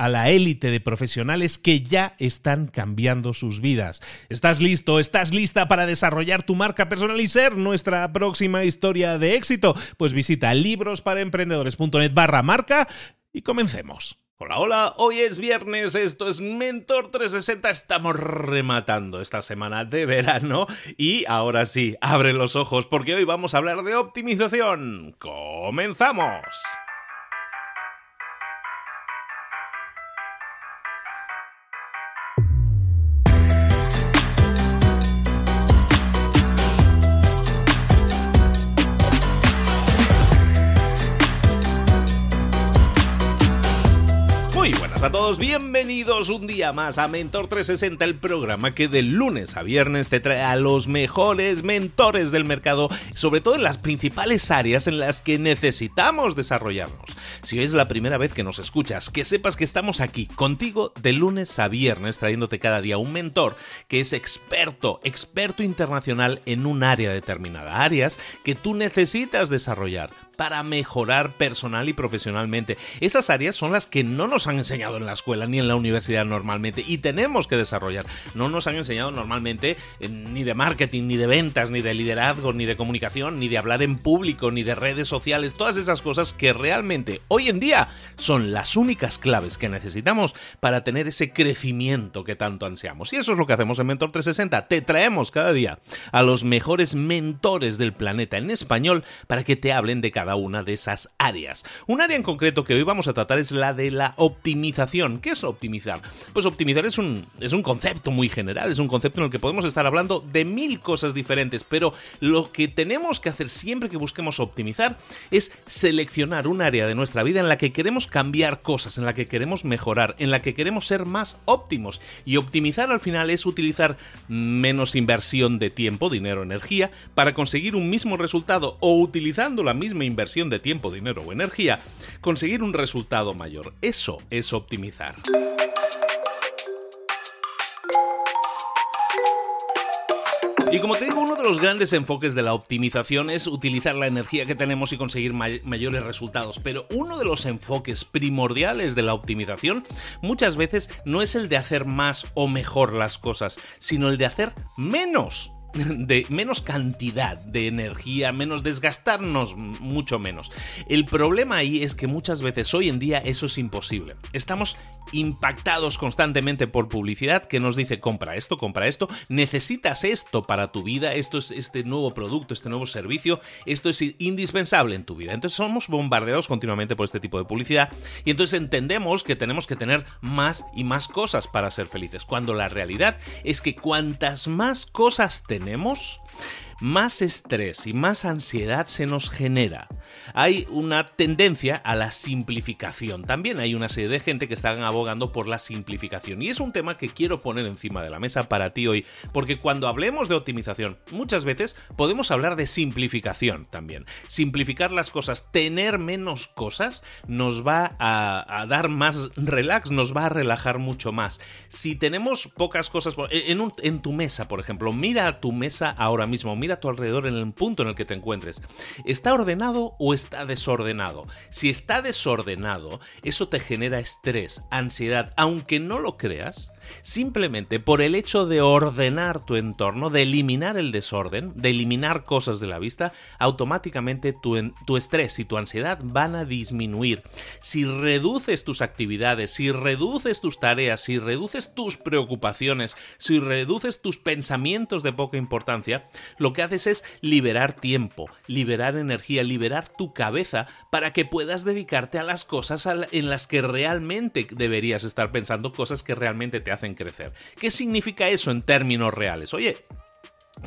a la élite de profesionales que ya están cambiando sus vidas. ¿Estás listo? ¿Estás lista para desarrollar tu marca personal y ser nuestra próxima historia de éxito? Pues visita librosparaemprendedores.net barra marca y comencemos. Hola, hola, hoy es viernes, esto es Mentor 360, estamos rematando esta semana de verano y ahora sí, abre los ojos porque hoy vamos a hablar de optimización. ¡Comenzamos! A todos, bienvenidos un día más a Mentor 360, el programa que de lunes a viernes te trae a los mejores mentores del mercado, sobre todo en las principales áreas en las que necesitamos desarrollarnos. Si hoy es la primera vez que nos escuchas, que sepas que estamos aquí contigo de lunes a viernes trayéndote cada día un mentor que es experto, experto internacional en un área determinada, áreas que tú necesitas desarrollar para mejorar personal y profesionalmente. Esas áreas son las que no nos han enseñado en la escuela ni en la universidad normalmente y tenemos que desarrollar. No nos han enseñado normalmente eh, ni de marketing, ni de ventas, ni de liderazgo, ni de comunicación, ni de hablar en público, ni de redes sociales, todas esas cosas que realmente hoy en día son las únicas claves que necesitamos para tener ese crecimiento que tanto ansiamos. Y eso es lo que hacemos en Mentor 360. Te traemos cada día a los mejores mentores del planeta en español para que te hablen de cada una de esas áreas. Un área en concreto que hoy vamos a tratar es la de la optimización. ¿Qué es optimizar? Pues optimizar es un, es un concepto muy general, es un concepto en el que podemos estar hablando de mil cosas diferentes, pero lo que tenemos que hacer siempre que busquemos optimizar es seleccionar un área de nuestra vida en la que queremos cambiar cosas, en la que queremos mejorar, en la que queremos ser más óptimos. Y optimizar al final es utilizar menos inversión de tiempo, dinero, energía, para conseguir un mismo resultado o utilizando la misma inversión de tiempo, dinero o energía, conseguir un resultado mayor. Eso es optimizar. Y como te digo, uno de los grandes enfoques de la optimización es utilizar la energía que tenemos y conseguir mayores resultados. Pero uno de los enfoques primordiales de la optimización muchas veces no es el de hacer más o mejor las cosas, sino el de hacer menos de menos cantidad de energía, menos desgastarnos mucho menos. El problema ahí es que muchas veces hoy en día eso es imposible. Estamos impactados constantemente por publicidad que nos dice compra esto, compra esto, necesitas esto para tu vida, esto es este nuevo producto, este nuevo servicio, esto es indispensable en tu vida. Entonces somos bombardeados continuamente por este tipo de publicidad y entonces entendemos que tenemos que tener más y más cosas para ser felices, cuando la realidad es que cuantas más cosas tenemos, más estrés y más ansiedad se nos genera. Hay una tendencia a la simplificación. También hay una serie de gente que están abogando por la simplificación. Y es un tema que quiero poner encima de la mesa para ti hoy, porque cuando hablemos de optimización, muchas veces podemos hablar de simplificación también. Simplificar las cosas, tener menos cosas, nos va a, dar más relax, nos va a relajar mucho más. Si tenemos pocas cosas en, tu mesa, por ejemplo, mira a tu mesa ahora mismo, a tu alrededor en el punto en el que te encuentres. ¿Está ordenado o está desordenado? Si está desordenado, eso te genera estrés, ansiedad, aunque no lo creas simplemente por el hecho de ordenar tu entorno, de eliminar el desorden, de eliminar cosas de la vista, automáticamente tu, tu, estrés y tu ansiedad van a disminuir. Si reduces tus actividades, si reduces tus tareas, si reduces tus preocupaciones, si reduces tus pensamientos de poca importancia, lo que haces es liberar tiempo, liberar energía, liberar tu cabeza para que puedas dedicarte a las cosas en las que realmente deberías estar pensando, cosas que realmente te hacen en crecer. ¿Qué significa eso en términos reales? Oye,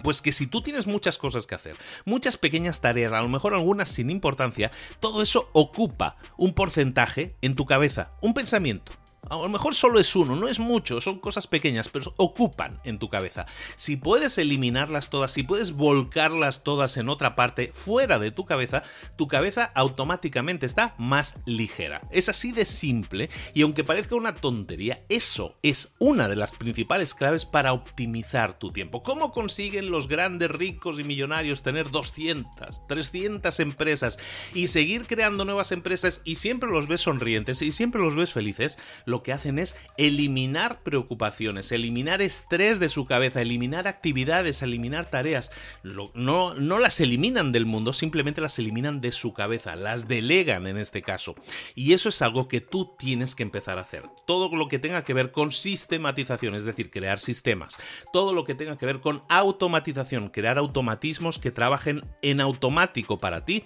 pues que si tú tienes muchas cosas que hacer, muchas pequeñas tareas, a lo mejor algunas sin importancia, todo eso ocupa un porcentaje en tu cabeza, un pensamiento, a lo mejor solo es uno, no es mucho, son cosas pequeñas, pero ocupan en tu cabeza. Si puedes eliminarlas todas, si puedes volcarlas todas en otra parte fuera de tu cabeza, tu cabeza automáticamente está más ligera. Es así de simple y aunque parezca una tontería, eso es una de las principales claves para optimizar tu tiempo. ¿Cómo consiguen los grandes ricos y millonarios tener 200, 300 empresas y seguir creando nuevas empresas y siempre los ves sonrientes y siempre los ves felices? Lo que hacen es eliminar preocupaciones, eliminar estrés de su cabeza, eliminar actividades, eliminar tareas. no, no las eliminan del mundo, simplemente las eliminan de su cabeza, las delegan en este caso. Y eso es algo que tú tienes que empezar a hacer. Todo lo que tenga que ver con sistematización, es decir, crear sistemas. Todo lo que tenga que ver con automatización, crear automatismos que trabajen en automático para ti.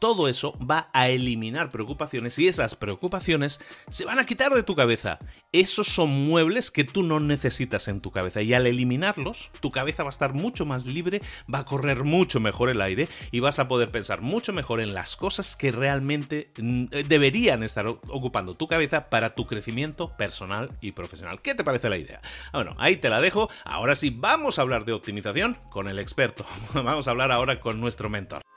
Todo eso va a eliminar preocupaciones y esas preocupaciones se van a quitar de tu cabeza esos son muebles que tú no necesitas en tu cabeza y al eliminarlos, tu cabeza va a estar mucho más libre, va a correr mucho mejor el aire y vas a poder pensar mucho mejor en las cosas que realmente mm, eh, deberían estar ocupando tu cabeza para tu crecimiento personal y profesional. ¿Qué te parece la idea? Ah, bueno, ahí te la dejo. Ahora sí, vamos a hablar de optimización con el experto. Vamos a hablar ahora con nuestro mentor.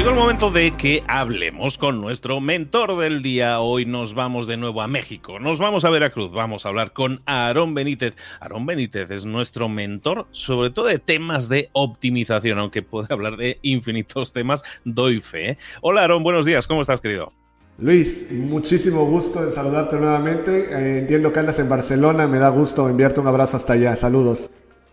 Llegó el momento de que hablemos con nuestro mentor del día. Hoy nos vamos de nuevo a México, nos vamos a Veracruz, vamos a hablar con Aarón Benítez. Aarón Benítez es nuestro mentor, sobre todo de temas de optimización, aunque puede hablar de infinitos temas, doy fe. Hola Aarón, buenos días, ¿cómo estás querido? Luis, muchísimo gusto en saludarte nuevamente. Eh, entiendo que andas en Barcelona, me da gusto enviarte un abrazo hasta allá. Saludos.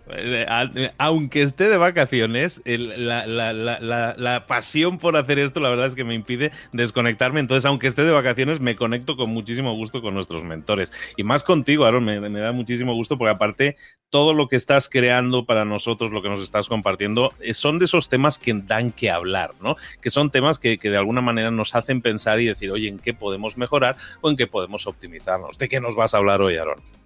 Eh, eh, aunque esté de vacaciones, la, pasión por hacer esto, la verdad es que me impide desconectarme. Entonces, aunque esté de vacaciones, me conecto con muchísimo gusto con nuestros mentores. Y más contigo, Aaron, me, da muchísimo gusto porque aparte, todo lo que estás creando para nosotros, lo que nos estás compartiendo, eh, son de esos temas que dan que hablar, ¿no? Que son temas que, que de alguna manera nos hacen pensar y decir, oye, ¿en qué podemos mejorar o en qué podemos optimizarnos? ¿De qué nos vas a hablar hoy, Aaron?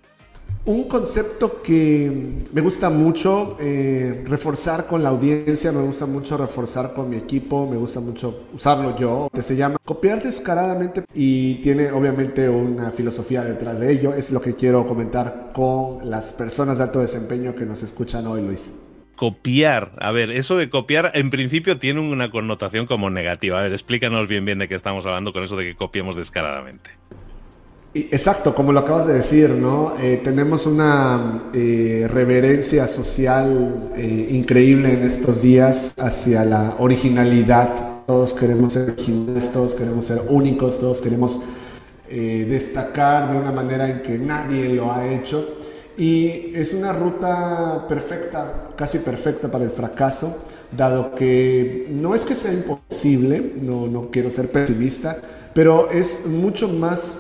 Un concepto que me gusta mucho eh, reforzar con la audiencia, me gusta mucho reforzar con mi equipo, me gusta mucho usarlo yo, que se llama copiar descaradamente y tiene obviamente una filosofía detrás de ello. Es lo que quiero comentar con las personas de alto desempeño que nos escuchan hoy, Luis copiar. A ver, eso de copiar en principio tiene una connotación como negativa. A ver, explícanos bien bien de qué estamos hablando con eso de que copiemos descaradamente. Exacto, como lo acabas de decir, ¿no? Eh, tenemos una eh, reverencia social eh, increíble en estos días hacia la originalidad. Todos queremos ser originales, todos queremos ser únicos, todos queremos destacar de una manera en que nadie lo ha hecho. Y es una ruta perfecta, casi perfecta para el fracaso, dado que no es que sea imposible, no, no quiero ser pesimista, pero es mucho más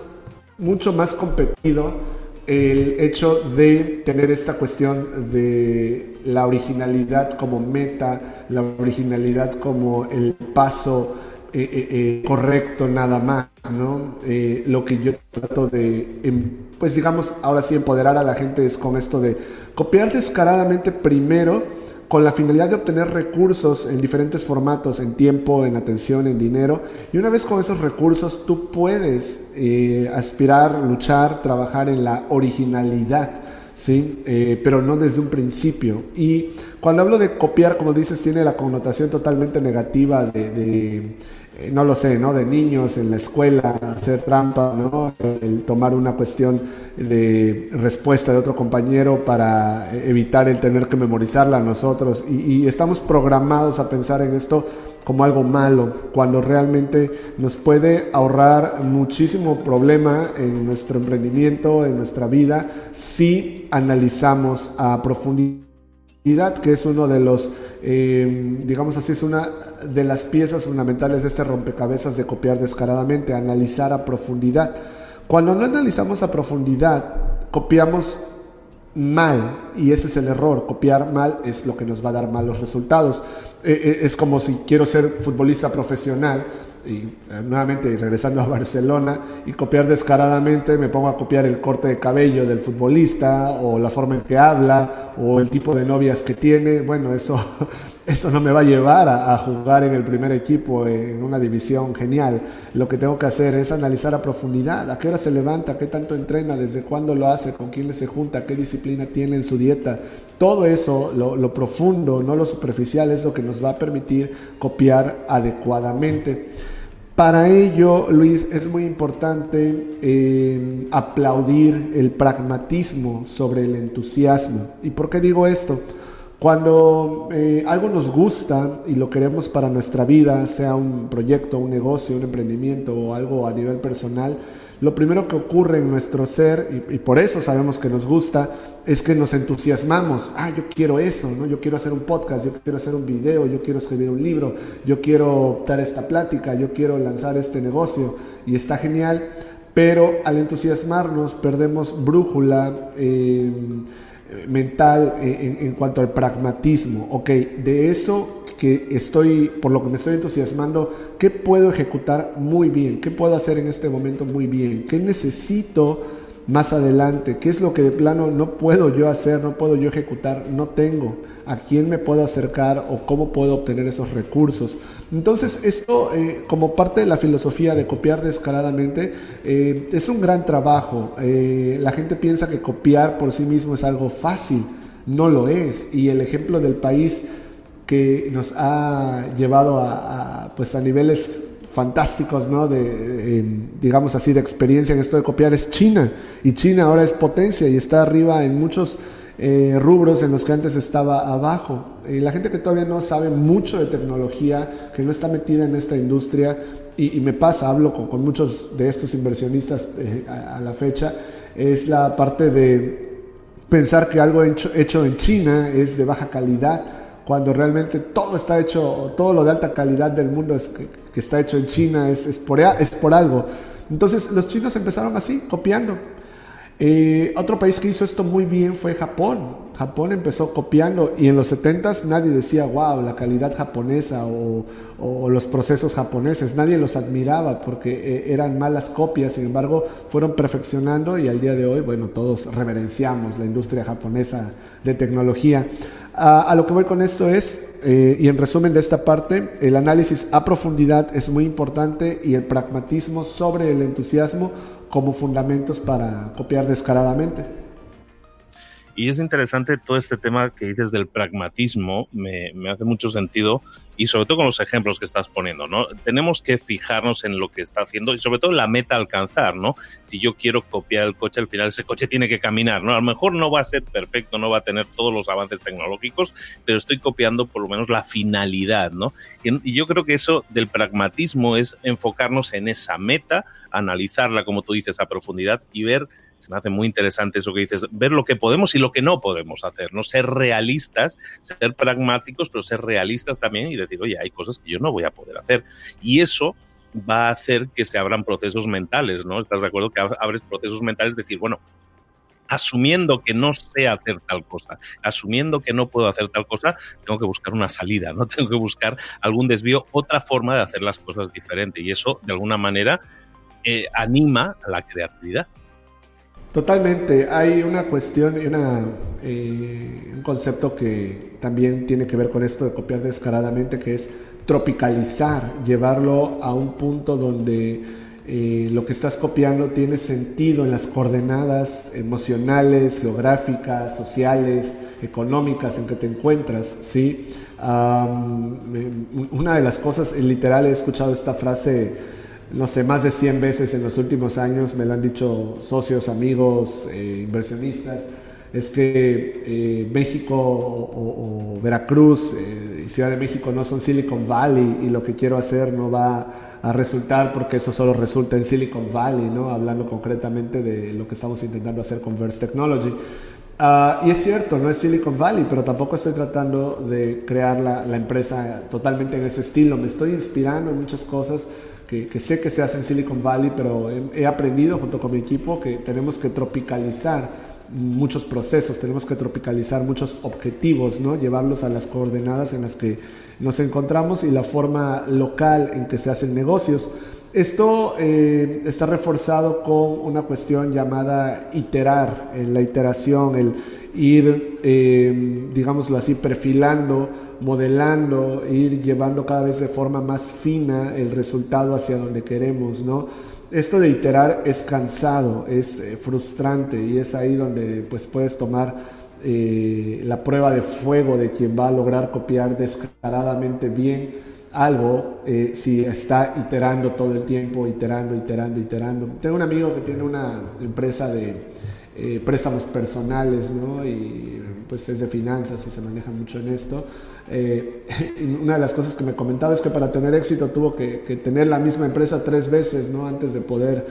mucho más competido el hecho de tener esta cuestión de la originalidad como meta, la originalidad como el paso correcto nada más, ¿no? lo que yo trato de, em, pues digamos, ahora sí empoderar a la gente es con esto de copiar descaradamente primero con la finalidad de obtener recursos en diferentes formatos, en tiempo, en atención, en dinero. Y una vez con esos recursos, tú puedes eh, aspirar, luchar, trabajar en la originalidad, ¿sí? Eh, pero no desde un principio. Y cuando hablo de copiar, como dices, tiene la connotación totalmente negativa de no lo sé, ¿no? De niños en la escuela, hacer trampa, ¿no? El tomar una cuestión de respuesta de otro compañero para evitar el tener que memorizarla nosotros. Y, estamos programados a pensar en esto como algo malo, cuando realmente nos puede ahorrar muchísimo problema en nuestro emprendimiento, en nuestra vida, si analizamos a profundidad, que es uno de los eh, digamos así, es una de las piezas fundamentales de este rompecabezas de copiar descaradamente, analizar a profundidad. Cuando no analizamos a profundidad, copiamos mal y ese es el error. Copiar mal es lo que nos va a dar malos resultados. Eh, eh, es como si quiero ser futbolista profesional y eh, nuevamente regresando a Barcelona y copiar descaradamente, me pongo a copiar el corte de cabello del futbolista o la forma en que habla o el tipo de novias que tiene, bueno, eso, eso no me va a llevar a, jugar en el primer equipo en una división genial. Lo que tengo que hacer es analizar a profundidad, a qué hora se levanta, qué tanto entrena, desde cuándo lo hace, con quién se junta, qué disciplina tiene en su dieta. Todo eso, lo, profundo, no lo superficial, es lo que nos va a permitir copiar adecuadamente. Para ello, Luis, es muy importante eh, aplaudir el pragmatismo sobre el entusiasmo. ¿Y por qué digo esto? Cuando eh, algo nos gusta y lo queremos para nuestra vida, sea un proyecto, un negocio, un emprendimiento o algo a nivel personal, lo primero que ocurre en nuestro ser, y, por eso sabemos que nos gusta, es que nos entusiasmamos. Ah, yo quiero eso, ¿no? Yo quiero hacer un podcast, yo quiero hacer un video, yo quiero escribir un libro, yo quiero dar esta plática, yo quiero lanzar este negocio, y está genial, pero al entusiasmarnos perdemos brújula. Eh, mental en, en, cuanto al pragmatismo. Ok, de eso que estoy, por lo que me estoy entusiasmando, ¿qué puedo ejecutar muy bien? ¿Qué puedo hacer en este momento muy bien? ¿Qué necesito más adelante? ¿Qué es lo que de plano no puedo yo hacer, no puedo yo ejecutar, no tengo? ¿A quién me puedo acercar o cómo puedo obtener esos recursos? Entonces, esto eh, como parte de la filosofía de copiar descaradamente eh, es un gran trabajo. Eh, la gente piensa que copiar por sí mismo es algo fácil. No lo es. Y el ejemplo del país que nos ha llevado a, pues a niveles fantásticos, ¿no? De, digamos así, de experiencia en esto de copiar es China. Y China ahora es potencia y está arriba en muchos eh, rubros en los que antes estaba abajo. Y la gente que todavía no sabe mucho de tecnología, que no está metida en esta industria, y, me pasa, hablo con, muchos de estos inversionistas eh, a, la fecha, es la parte de pensar que algo hecho, hecho en China es de baja calidad cuando realmente todo está hecho, todo lo de alta calidad del mundo es que, está hecho en China es, es, por, es por algo. Entonces los chinos empezaron así, copiando. Eh, otro país que hizo esto muy bien fue Japón. Japón empezó copiando y en los 70s nadie decía, wow, la calidad japonesa o, o los procesos japoneses. Nadie los admiraba porque eh, eran malas copias, sin embargo, fueron perfeccionando y al día de hoy, bueno, todos reverenciamos la industria japonesa de tecnología. A, lo que voy con esto es, eh, y en resumen de esta parte, el análisis a profundidad es muy importante y el pragmatismo sobre el entusiasmo como fundamentos para copiar descaradamente. Y es interesante todo este tema que dices del pragmatismo, me, me hace mucho sentido y sobre todo con los ejemplos que estás poniendo, ¿no? Tenemos que fijarnos en lo que está haciendo y sobre todo la meta alcanzar, ¿no? Si yo quiero copiar el coche, al final ese coche tiene que caminar, ¿no? A lo mejor no va a ser perfecto, no va a tener todos los avances tecnológicos, pero estoy copiando por lo menos la finalidad, ¿no? Y, yo creo que eso del pragmatismo es enfocarnos en esa meta, analizarla, como tú dices, a profundidad y ver se me hace muy interesante eso que dices, ver lo que podemos y lo que no podemos hacer, no ser realistas, ser pragmáticos, pero ser realistas también y decir, oye, hay cosas que yo no voy a poder hacer. Y eso va a hacer que se abran procesos mentales, ¿no? ¿Estás de acuerdo? Que abres procesos mentales, decir, bueno, asumiendo que no sé hacer tal cosa, asumiendo que no puedo hacer tal cosa, tengo que buscar una salida, no tengo que buscar algún desvío, otra forma de hacer las cosas diferente. Y eso, de alguna manera, eh, anima a la creatividad. Totalmente. Hay una cuestión y una, eh, un concepto que también tiene que ver con esto de copiar descaradamente, que es tropicalizar, llevarlo a un punto donde eh, lo que estás copiando tiene sentido en las coordenadas emocionales, geográficas, sociales, económicas en que te encuentras, ¿sí? una de las cosas, literal, he escuchado esta frase, no sé, más de 100 veces en los últimos años, me lo han dicho socios, amigos, eh, inversionistas, es que eh, México o, Veracruz y Ciudad de México no son Silicon Valley y lo que quiero hacer no va a resultar, porque eso solo resulta en Silicon Valley, ¿no? hablando concretamente de lo que estamos intentando hacer con Verse Technology. Ah, y es cierto, no es Silicon Valley, pero tampoco estoy tratando de crear la, la empresa totalmente en ese estilo. Me estoy inspirando en muchas cosas que, que sé que se hacen en Silicon Valley, pero he, he aprendido junto con mi equipo que tenemos que tropicalizar muchos procesos, tenemos que tropicalizar muchos objetivos, ¿no? llevarlos a las coordenadas en las que nos encontramos y la forma local en que se hacen negocios. Esto eh, está reforzado con una cuestión llamada iterar, en la iteración, el ir, eh, digámoslo así, perfilando, modelando, ir llevando cada vez de forma más fina el resultado hacia donde queremos, ¿no? Esto de iterar es cansado, es eh, frustrante y es ahí donde pues puedes tomar eh, la prueba de fuego de quien va a lograr copiar descaradamente bien algo eh, si está iterando todo el tiempo, iterando, iterando, iterando. Tengo un amigo que tiene una empresa de eh, préstamos personales, ¿no? Y pues es de finanzas y se maneja mucho en esto. Eh, una de las cosas que me comentaba es que para tener éxito tuvo que, tener la misma empresa tres veces, ¿no? Antes de poder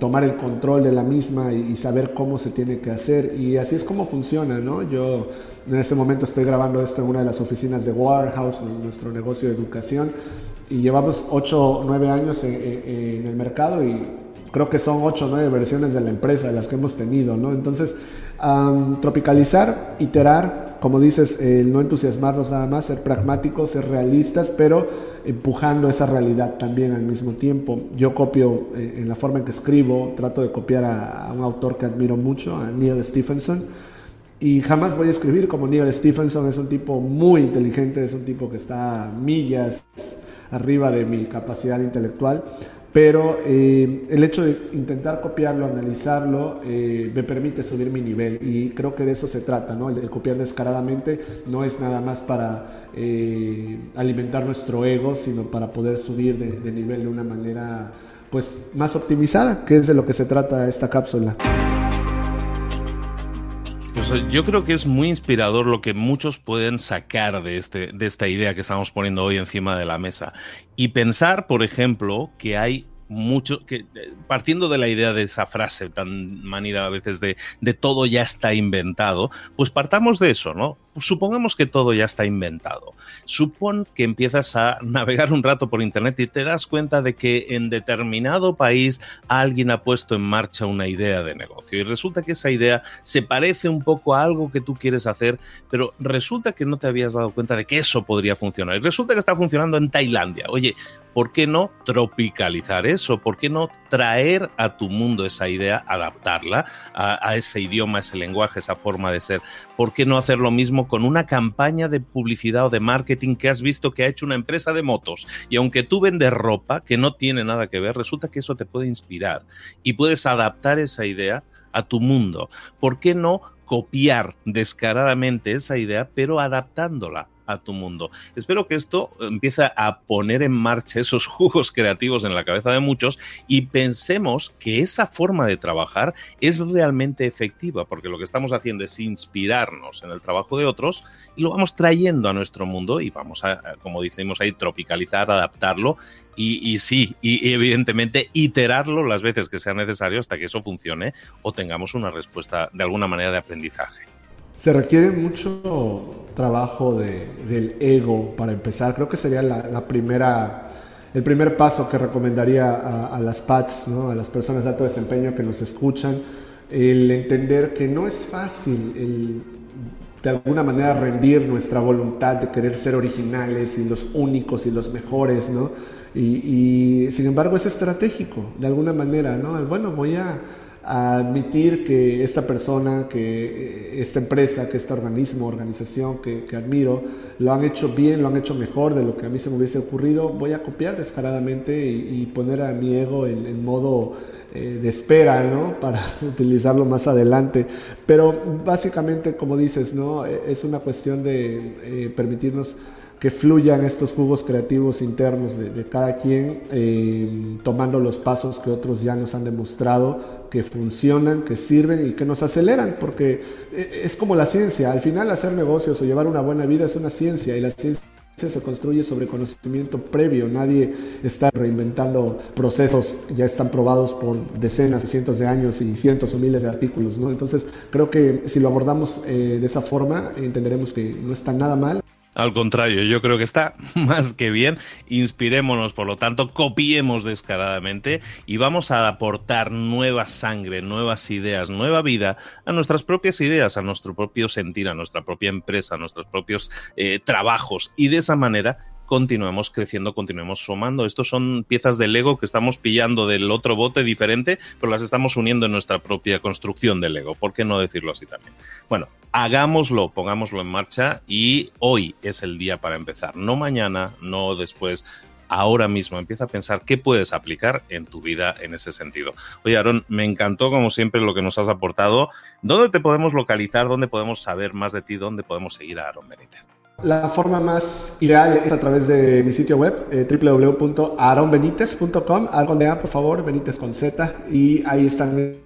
tomar el control de la misma y, saber cómo se tiene que hacer. Y así es como funciona, ¿no? Yo en este momento estoy grabando esto en una de las oficinas de Warehouse, nuestro negocio de educación, y llevamos 8 o 9 años en, en, el mercado y creo que son 8 o 9 versiones de la empresa las que hemos tenido, ¿no? Entonces, tropicalizar, iterar, como dices, no entusiasmarnos nada más, ser pragmáticos, ser realistas, pero empujando esa realidad también al mismo tiempo. Yo copio eh, en la forma en que escribo, trato de copiar a, un autor que admiro mucho, a Neil Stephenson, y jamás voy a escribir como Neil Stephenson, es un tipo muy inteligente, es un tipo que está millas arriba de mi capacidad intelectual pero eh, el hecho de intentar copiarlo, analizarlo, eh, me permite subir mi nivel y creo que de eso se trata, ¿no? El, copiar descaradamente no es nada más para eh, alimentar nuestro ego, sino para poder subir de, de nivel de una manera pues más optimizada, que es de lo que se trata esta cápsula. Yo creo que es muy inspirador lo que muchos pueden sacar de, este, de esta idea que estamos poniendo hoy encima de la mesa. Y pensar, por ejemplo, que hay mucho, que eh, partiendo de la idea de esa frase tan manida a veces de, de todo ya está inventado, pues partamos de eso, ¿no? supongamos que todo ya está inventado. Supón que empiezas a navegar un rato por internet y te das cuenta de que en determinado país alguien ha puesto en marcha una idea de negocio y resulta que esa idea se parece un poco a algo que tú quieres hacer, pero resulta que no te habías dado cuenta de que eso podría funcionar y resulta que está funcionando en Tailandia. Oye, ¿por qué no tropicalizar? ¿Por qué no traer a tu mundo esa idea, adaptarla a, a ese idioma, ese lenguaje, esa forma de ser? ¿Por qué no hacer lo mismo con una campaña de publicidad o de marketing que has visto que ha hecho una empresa de motos. Y aunque tú vendes ropa, que no tiene nada que ver, resulta que eso te puede inspirar y puedes adaptar esa idea a tu mundo. ¿Por qué no copiar descaradamente esa idea, pero adaptándola a tu mundo. Espero que esto empiece a poner en marcha esos jugos creativos en la cabeza de muchos y pensemos que esa forma de trabajar es realmente efectiva, porque lo que estamos haciendo es inspirarnos en el trabajo de otros y lo vamos trayendo a nuestro mundo y vamos a, como decimos ahí, tropicalizar, adaptarlo y, sí, y, evidentemente iterarlo las veces que sea necesario hasta que eso funcione o tengamos una respuesta de alguna manera de aprendizaje. Se requiere mucho trabajo de, del ego para empezar. Creo que sería la, primera, el primer paso que recomendaría a, las PATs, ¿no? a las personas de alto desempeño que nos escuchan. el entender que no es fácil el de alguna manera rendir nuestra voluntad de querer ser originales y los únicos y los mejores, ¿no? Y, sin embargo es estratégico, de alguna manera, ¿no? Bueno, voy a, admitir que esta persona, que eh, esta empresa, que este organismo, organización que, admiro, lo han hecho bien, lo han hecho mejor de lo que a mí se me hubiese ocurrido, voy a copiar descaradamente y, poner a mi ego en, modo eh, de espera, ¿no? Para utilizarlo más adelante. Pero básicamente, como dices, ¿no? E, es una cuestión de eh, permitirnos que fluyan estos jugos creativos internos de, cada quien, tomando los pasos que otros ya nos han demostrado que funcionan, que sirven y que nos aceleran, porque eh, es como la ciencia, al final hacer negocios o llevar una buena vida es una ciencia y la ciencia se construye sobre conocimiento previo, nadie está reinventando procesos, ya están probados por decenas, cientos de años y cientos o miles de artículos, ¿no? Entonces creo que si lo abordamos eh, de esa forma, entenderemos que no está nada mal al contrario, yo creo que está más que bien. Inspirémonos, por lo tanto, copiemos descaradamente y vamos a aportar nueva sangre, nuevas ideas, nueva vida a nuestras propias ideas, a nuestro propio sentir, a nuestra propia empresa, a nuestros propios eh, trabajos. Y de esa manera continuemos creciendo, continuemos sumando. Estos son piezas de Lego que estamos pillando del otro bote diferente, pero las estamos uniendo en nuestra propia construcción de Lego. ¿Por qué no decirlo así también? Bueno, hagámoslo, pongámoslo en marcha y hoy es el día para empezar. No mañana, no después, ahora mismo. Empieza a pensar qué puedes aplicar en tu vida en ese sentido. Oye, Aaron, me encantó como siempre lo que nos has aportado. ¿Dónde te podemos localizar? ¿Dónde podemos saber más de ti? ¿Dónde podemos seguir a Aaron Benítez? La forma más ideal es a través de mi sitio web, eh, de A, por favor, Benítez con Z, y ahí están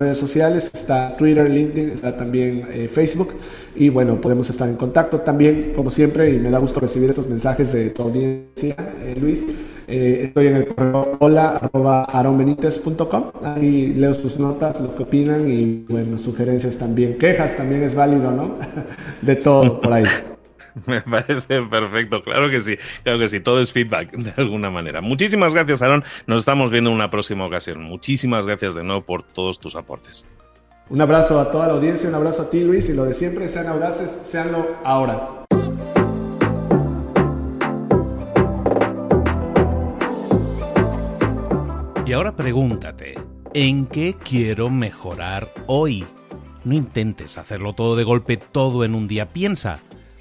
redes sociales, está Twitter, LinkedIn, está también eh, Facebook, y bueno, podemos estar en contacto también, como siempre, y me da gusto recibir estos mensajes de tu audiencia, eh, Luis. estoy en el correo hola ahí leo sus notas, lo que opinan y bueno, sugerencias también, quejas también es válido, ¿no? De todo por ahí. Me parece perfecto, claro que sí, claro que sí, todo es feedback de alguna manera. Muchísimas gracias, Aaron. Nos estamos viendo en una próxima ocasión. Muchísimas gracias de nuevo por todos tus aportes. Un abrazo a toda la audiencia, un abrazo a ti, Luis, y lo de siempre, sean audaces, seanlo ahora. Y ahora pregúntate, ¿en qué quiero mejorar hoy? No intentes hacerlo todo de golpe, todo en un día. Piensa,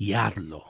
y hazlo.